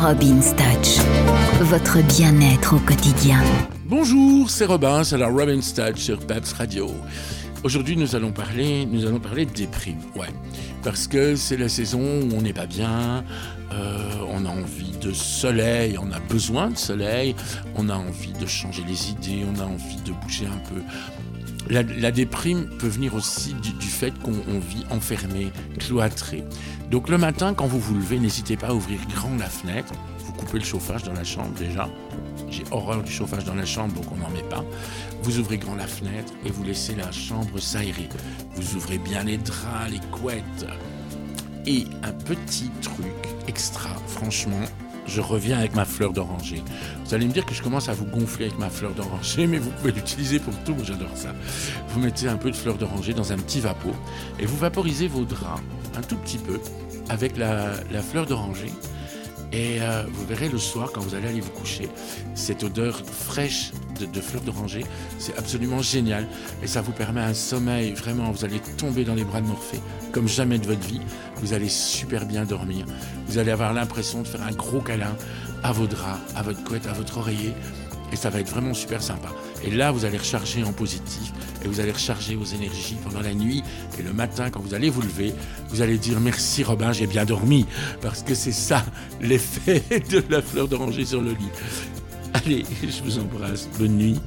Robin's Touch, votre bien-être au quotidien. Bonjour, c'est Robin, c'est la Robin's Touch sur Peps Radio. Aujourd'hui, nous allons parler, nous allons parler de déprime, ouais, parce que c'est la saison où on n'est pas bien, euh, on a envie de soleil, on a besoin de soleil, on a envie de changer les idées, on a envie de bouger un peu. La, déprime peut venir aussi du, du fait qu'on vit enfermé, cloîtré. Donc le matin, quand vous vous levez, n'hésitez pas à ouvrir grand la fenêtre. Vous coupez le chauffage dans la chambre déjà. J'ai horreur du chauffage dans la chambre, donc on n'en met pas. Vous ouvrez grand la fenêtre et vous laissez la chambre s'aérer. Vous ouvrez bien les draps, les couettes. Et un petit truc extra, franchement, je reviens avec ma fleur d'oranger. Vous allez me dire que je commence à vous gonfler avec ma fleur d'oranger, mais vous pouvez l'utiliser pour tout, j'adore ça. Vous mettez un peu de fleur d'oranger dans un petit vapeau et vous vaporisez vos draps un tout petit peu avec la, fleur d'oranger. Et euh, vous verrez le soir, quand vous allez aller vous coucher, cette odeur fraîche de, fleurs d'oranger, c'est absolument génial. Et ça vous permet un sommeil, vraiment, vous allez tomber dans les bras de Morphée comme jamais de votre vie. Vous allez super bien dormir. Vous allez avoir l'impression de faire un gros câlin à vos draps, à votre couette, à votre oreiller. Et ça va être vraiment super sympa. Et là, vous allez recharger en positif et vous allez recharger vos énergies pendant la nuit. Et le matin, quand vous allez vous lever, vous allez dire merci Robin, j'ai bien dormi. Parce que c'est ça l'effet de la fleur d'oranger sur le lit. Allez, je vous embrasse. Bonne nuit.